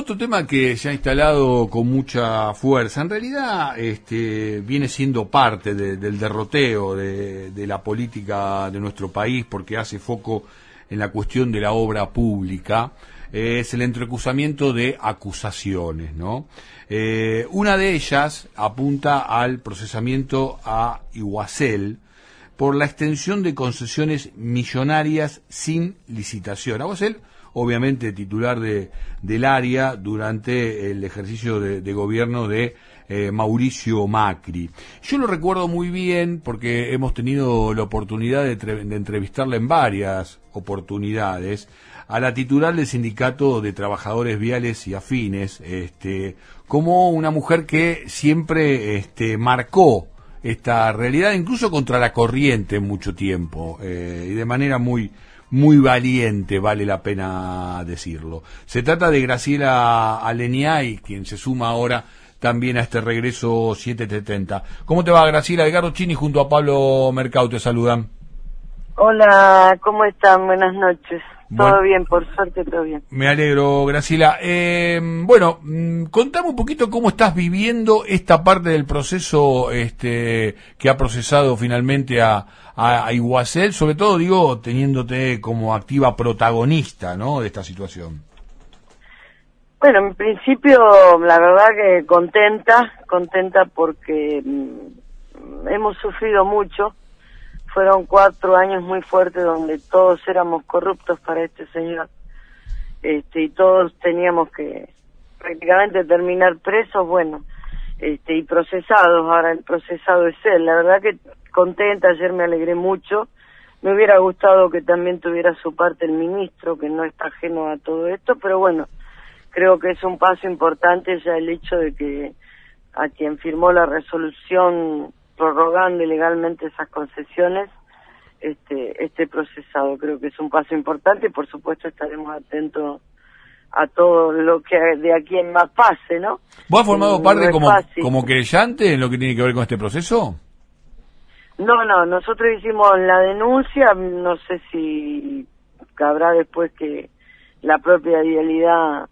otro tema que se ha instalado con mucha fuerza, en realidad este, viene siendo parte del derroteo de, la política de nuestro país porque hace foco en la cuestión de la obra pública, es el entrecusamiento de acusaciones, ¿no? Eh, una de ellas apunta al procesamiento a Iguacel por la extensión de concesiones millonarias sin licitación. Iguacel, obviamente titular de, del área durante el ejercicio de, gobierno de eh, Mauricio Macri. Yo lo recuerdo muy bien porque hemos tenido la oportunidad de, de entrevistarle en varias oportunidades a la titular del sindicato de trabajadores viales y afines, este, como una mujer que siempre este, marcó esta realidad, incluso contra la corriente en mucho tiempo, eh, y de manera muy, muy valiente, vale la pena decirlo. Se trata de Graciela Aleniay, quien se suma ahora también a este regreso 770. ¿Cómo te va, Graciela? Edgardo Chini junto a Pablo Mercado te saludan. Hola, ¿cómo están? Buenas noches. Todo bien, por suerte todo bien. Me alegro, Graciela. Eh, bueno, mm, contame un poquito cómo estás viviendo esta parte del proceso este, que ha procesado finalmente a, a, Iguacel, sobre todo, digo, teniéndote como activa protagonista ¿no? de esta situación. Bueno, en principio, la verdad que contenta, contenta porque mm, hemos sufrido mucho fueron cuatro años muy fuertes donde todos éramos corruptos para este señor. Este y todos teníamos que prácticamente terminar presos bueno este y procesados. Ahora el procesado es él. La verdad que contenta ayer me alegré mucho. Me hubiera gustado que también tuviera su parte el ministro que no está ajeno a todo esto pero bueno creo que es un paso importante ya el hecho de que a quien firmó la resolución prorrogando ilegalmente esas concesiones este este procesado. Creo que es un paso importante y por supuesto estaremos atentos a todo lo que de aquí en más pase no vos has formado parte como como creyente en lo que tiene que ver con este proceso no no nosotros hicimos la denuncia no sé si cabrá después que la propia idealidad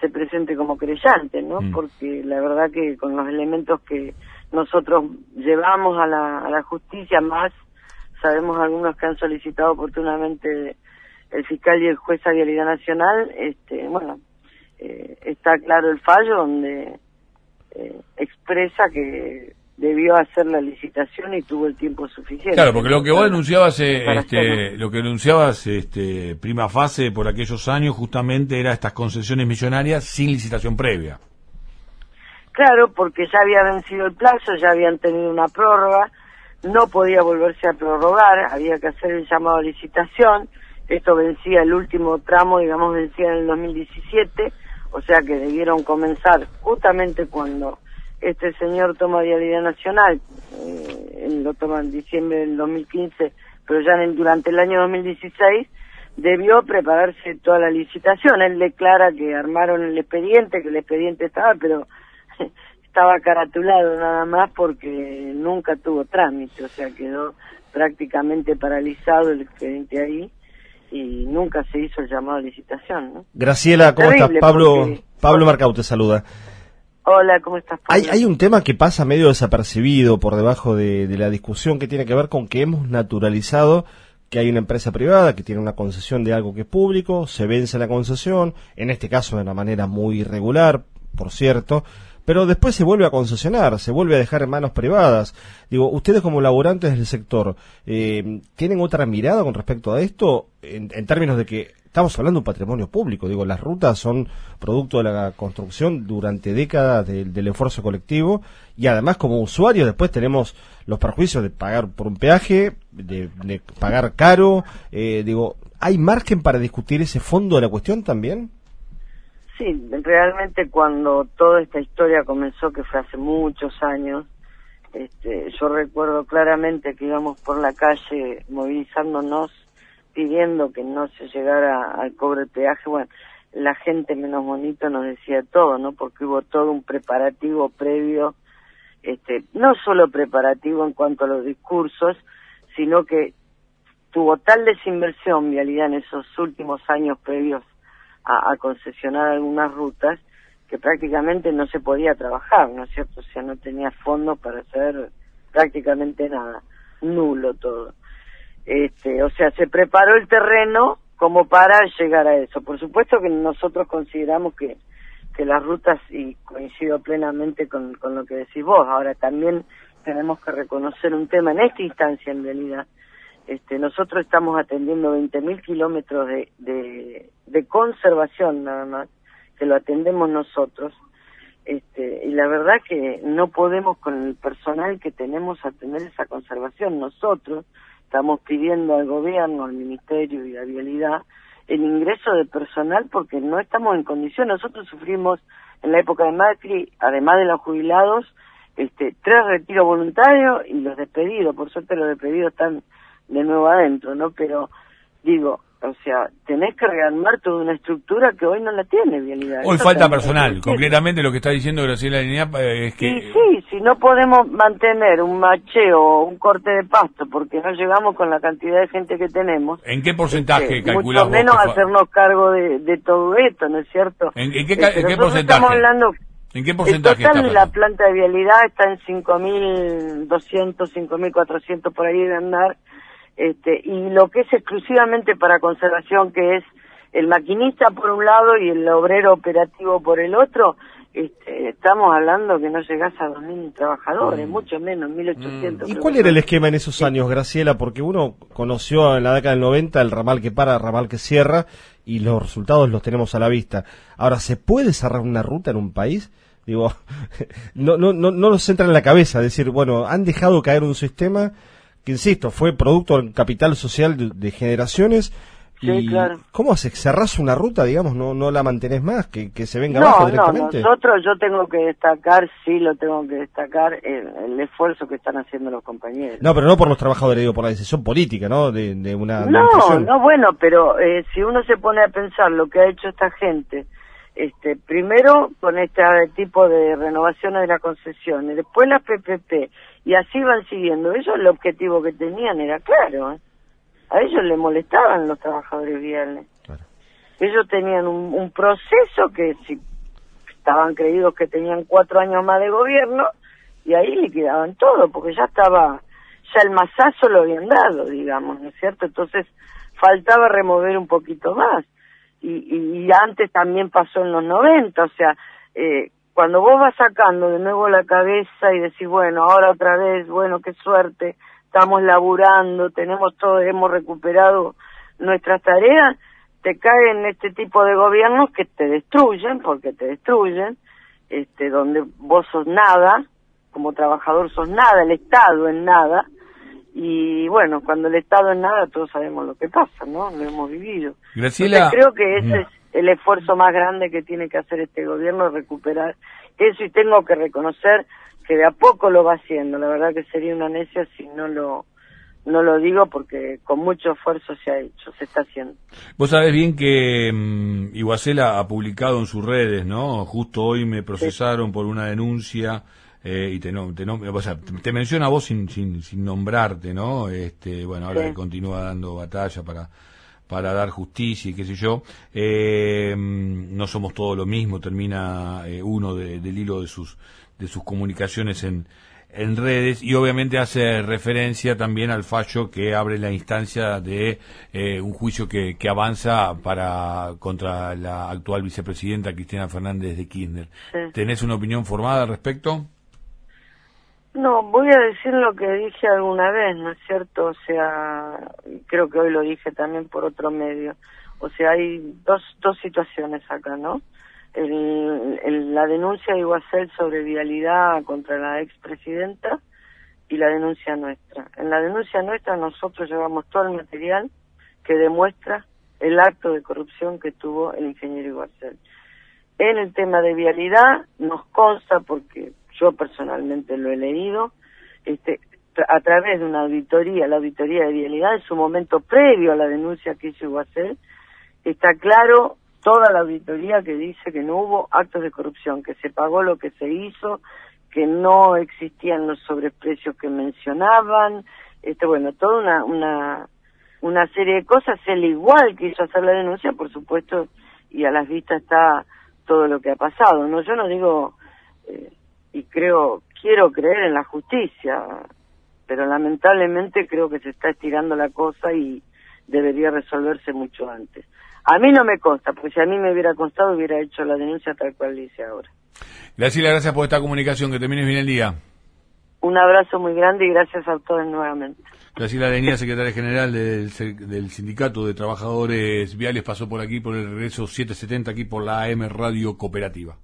se presente como creyente no mm. porque la verdad que con los elementos que nosotros llevamos a la, a la justicia más, sabemos algunos que han solicitado oportunamente el fiscal y el juez a Vialidad Nacional, este, bueno, eh, está claro el fallo donde eh, expresa que debió hacer la licitación y tuvo el tiempo suficiente. Claro, porque lo que vos denunciabas, eh, este, lo que denunciabas, este, prima fase por aquellos años, justamente era estas concesiones millonarias sin licitación previa. Claro, porque ya había vencido el plazo, ya habían tenido una prórroga, no podía volverse a prorrogar, había que hacer el llamado a licitación, esto vencía el último tramo, digamos, vencía en el 2017, o sea que debieron comenzar justamente cuando este señor toma Vialidad Nacional, eh, lo toma en diciembre del 2015, pero ya durante el año 2016, debió prepararse toda la licitación. Él declara que armaron el expediente, que el expediente estaba, pero estaba caratulado nada más porque nunca tuvo trámite, o sea, quedó prácticamente paralizado el expediente ahí y nunca se hizo el llamado a licitación. ¿no? Graciela, ¿cómo estás? Pablo, Pablo Marcau te saluda. Hola, ¿cómo estás? Hay, hay un tema que pasa medio desapercibido por debajo de, de la discusión que tiene que ver con que hemos naturalizado que hay una empresa privada que tiene una concesión de algo que es público, se vence la concesión, en este caso de una manera muy irregular, por cierto, pero después se vuelve a concesionar, se vuelve a dejar en manos privadas. Digo, ustedes como laburantes del sector, eh, ¿tienen otra mirada con respecto a esto? En, términos de que estamos hablando de un patrimonio público, digo, las rutas son producto de la construcción durante décadas del esfuerzo colectivo y además como usuarios después tenemos los perjuicios de pagar por un peaje, de, pagar caro, eh, digo, ¿hay margen para discutir ese fondo de la cuestión también? Sí, realmente cuando toda esta historia comenzó, que fue hace muchos años, este, yo recuerdo claramente que íbamos por la calle movilizándonos, pidiendo que no se llegara al cobre peaje. Bueno, la gente menos bonito nos decía todo, ¿no? Porque hubo todo un preparativo previo, este, no solo preparativo en cuanto a los discursos, sino que tuvo tal desinversión vialidad en esos últimos años previos a, concesionar algunas rutas que prácticamente no se podía trabajar, ¿no es cierto? O sea, no tenía fondos para hacer prácticamente nada, nulo todo. Este, o sea, se preparó el terreno como para llegar a eso. Por supuesto que nosotros consideramos que, que las rutas, y coincido plenamente con, con lo que decís vos, ahora también tenemos que reconocer un tema en esta instancia en realidad. Este, nosotros estamos atendiendo 20.000 kilómetros de, de, conservación nada más, que lo atendemos nosotros. Este, y la verdad que no podemos con el personal que tenemos atender esa conservación. Nosotros estamos pidiendo al gobierno, al ministerio y a Vialidad el ingreso de personal porque no estamos en condición. Nosotros sufrimos en la época de Macri, además de los jubilados, este, tres retiros voluntarios y los despedidos. Por suerte los despedidos están de nuevo adentro, ¿no? Pero digo, o sea, tenés que rearmar toda una estructura que hoy no la tiene Vialidad. Hoy falta personal. Concretamente lo que está diciendo Graciela Línea eh, es que... Sí, sí, si no podemos mantener un macheo o un corte de pasto porque no llegamos con la cantidad de gente que tenemos... ¿En qué porcentaje este, Mucho menos hacernos cargo de, todo esto, ¿no es cierto? ¿En, qué, este, porcentaje? Estamos hablando ¿En qué porcentaje total, la planta de vialidad está en 5.200, 5.400 por ahí de andar, este, y lo que es exclusivamente para conservación, que es el maquinista por un lado y el obrero operativo por el otro, este, estamos hablando que no llegas a 2.000 trabajadores, mm. mucho menos, 1.800. Mm. ¿Y cuál era el esquema en esos años, Graciela? Porque uno conoció en la década del 90 el ramal que para, el ramal que cierra, y los resultados los tenemos a la vista. Ahora, ¿se puede cerrar una ruta en un país? Digo, no, no, no, no nos entra en la cabeza decir, bueno, han dejado caer un sistema que, insisto, fue producto del capital social de, generaciones. y claro. ¿Cómo haces? ¿Cerrás una ruta, digamos? ¿No, no la mantenés más? ¿Que, se venga abajo directamente? No, nosotros yo tengo que destacar, sí lo tengo que destacar, el, esfuerzo que están haciendo los compañeros. No, pero no por los trabajadores, digo, por la decisión política, ¿no? De, una... No, no, bueno, pero eh, si uno se pone a pensar lo que ha hecho esta gente este, primero con este tipo de renovaciones de la concesión, y después las PPP, y así van siguiendo. Ellos el objetivo que tenían era claro, ¿eh? a ellos les molestaban los trabajadores viales. Ellos tenían un, un, proceso que si estaban creídos que tenían cuatro años más de gobierno, y ahí liquidaban todo, porque ya estaba, ya el masazo lo habían dado, digamos, ¿no es cierto? Entonces faltaba remover un poquito más y, y antes también pasó en los 90, o sea, eh, cuando vos vas sacando de nuevo la cabeza y decís, bueno, ahora otra vez, bueno, qué suerte, estamos laburando, tenemos todo, hemos recuperado nuestras tareas, te caen este tipo de gobiernos que te destruyen, porque te destruyen, este, donde vos sos nada, como trabajador sos nada, el Estado es nada, y bueno, cuando el Estado es nada, todos sabemos lo que pasa, ¿no? Lo hemos vivido. Graciela... creo que ese es el esfuerzo más grande que tiene que hacer este gobierno, recuperar eso y tengo que reconocer que de a poco lo va haciendo. La verdad que sería una necia si no lo no lo digo porque con mucho esfuerzo se ha hecho, se está haciendo. Vos sabés bien que um, Iguacela ha publicado en sus redes, ¿no? Justo hoy me procesaron por una denuncia eh, y te, no, te, no, o sea, te menciona a vos sin, sin, sin nombrarte, ¿no? Este, bueno, ahora continúa dando batalla para para dar justicia y qué sé yo. Eh, no somos todos lo mismo, termina eh, uno del hilo de sus, de sus comunicaciones en, en redes y obviamente hace referencia también al fallo que abre la instancia de eh, un juicio que, que, avanza para contra la actual vicepresidenta Cristina Fernández de Kirchner. ¿Tenés una opinión formada al respecto? No, voy a decir lo que dije alguna vez, ¿no es cierto? O sea, creo que hoy lo dije también por otro medio. O sea, hay dos, dos situaciones acá, ¿no? El, la denuncia de Iguacel sobre vialidad contra la expresidenta y la denuncia nuestra. En la denuncia nuestra nosotros llevamos todo el material que demuestra el acto de corrupción que tuvo el ingeniero Iguacel. En el tema de vialidad nos consta porque yo personalmente lo he leído, este, a través de una auditoría, la auditoría de vialidad, en su momento previo a la denuncia que hizo Iguacel, está claro toda la auditoría que dice que no hubo actos de corrupción, que se pagó lo que se hizo, que no existían los sobreprecios que mencionaban, este, bueno, toda una, una, una serie de cosas, el igual que hizo hacer la denuncia, por supuesto, y a las vistas está todo lo que ha pasado. No, yo no digo eh, y creo, quiero creer en la justicia, pero lamentablemente creo que se está estirando la cosa y debería resolverse mucho antes. A mí no me consta, porque si a mí me hubiera constado hubiera hecho la denuncia tal cual dice ahora. Gracias, gracias por esta comunicación, que termines bien el día. Un abrazo muy grande y gracias a todos nuevamente. Graciela Avenida, secretaria general del, del, Sindicato de Trabajadores Viales, pasó por aquí por el regreso 770 aquí por la AM Radio Cooperativa.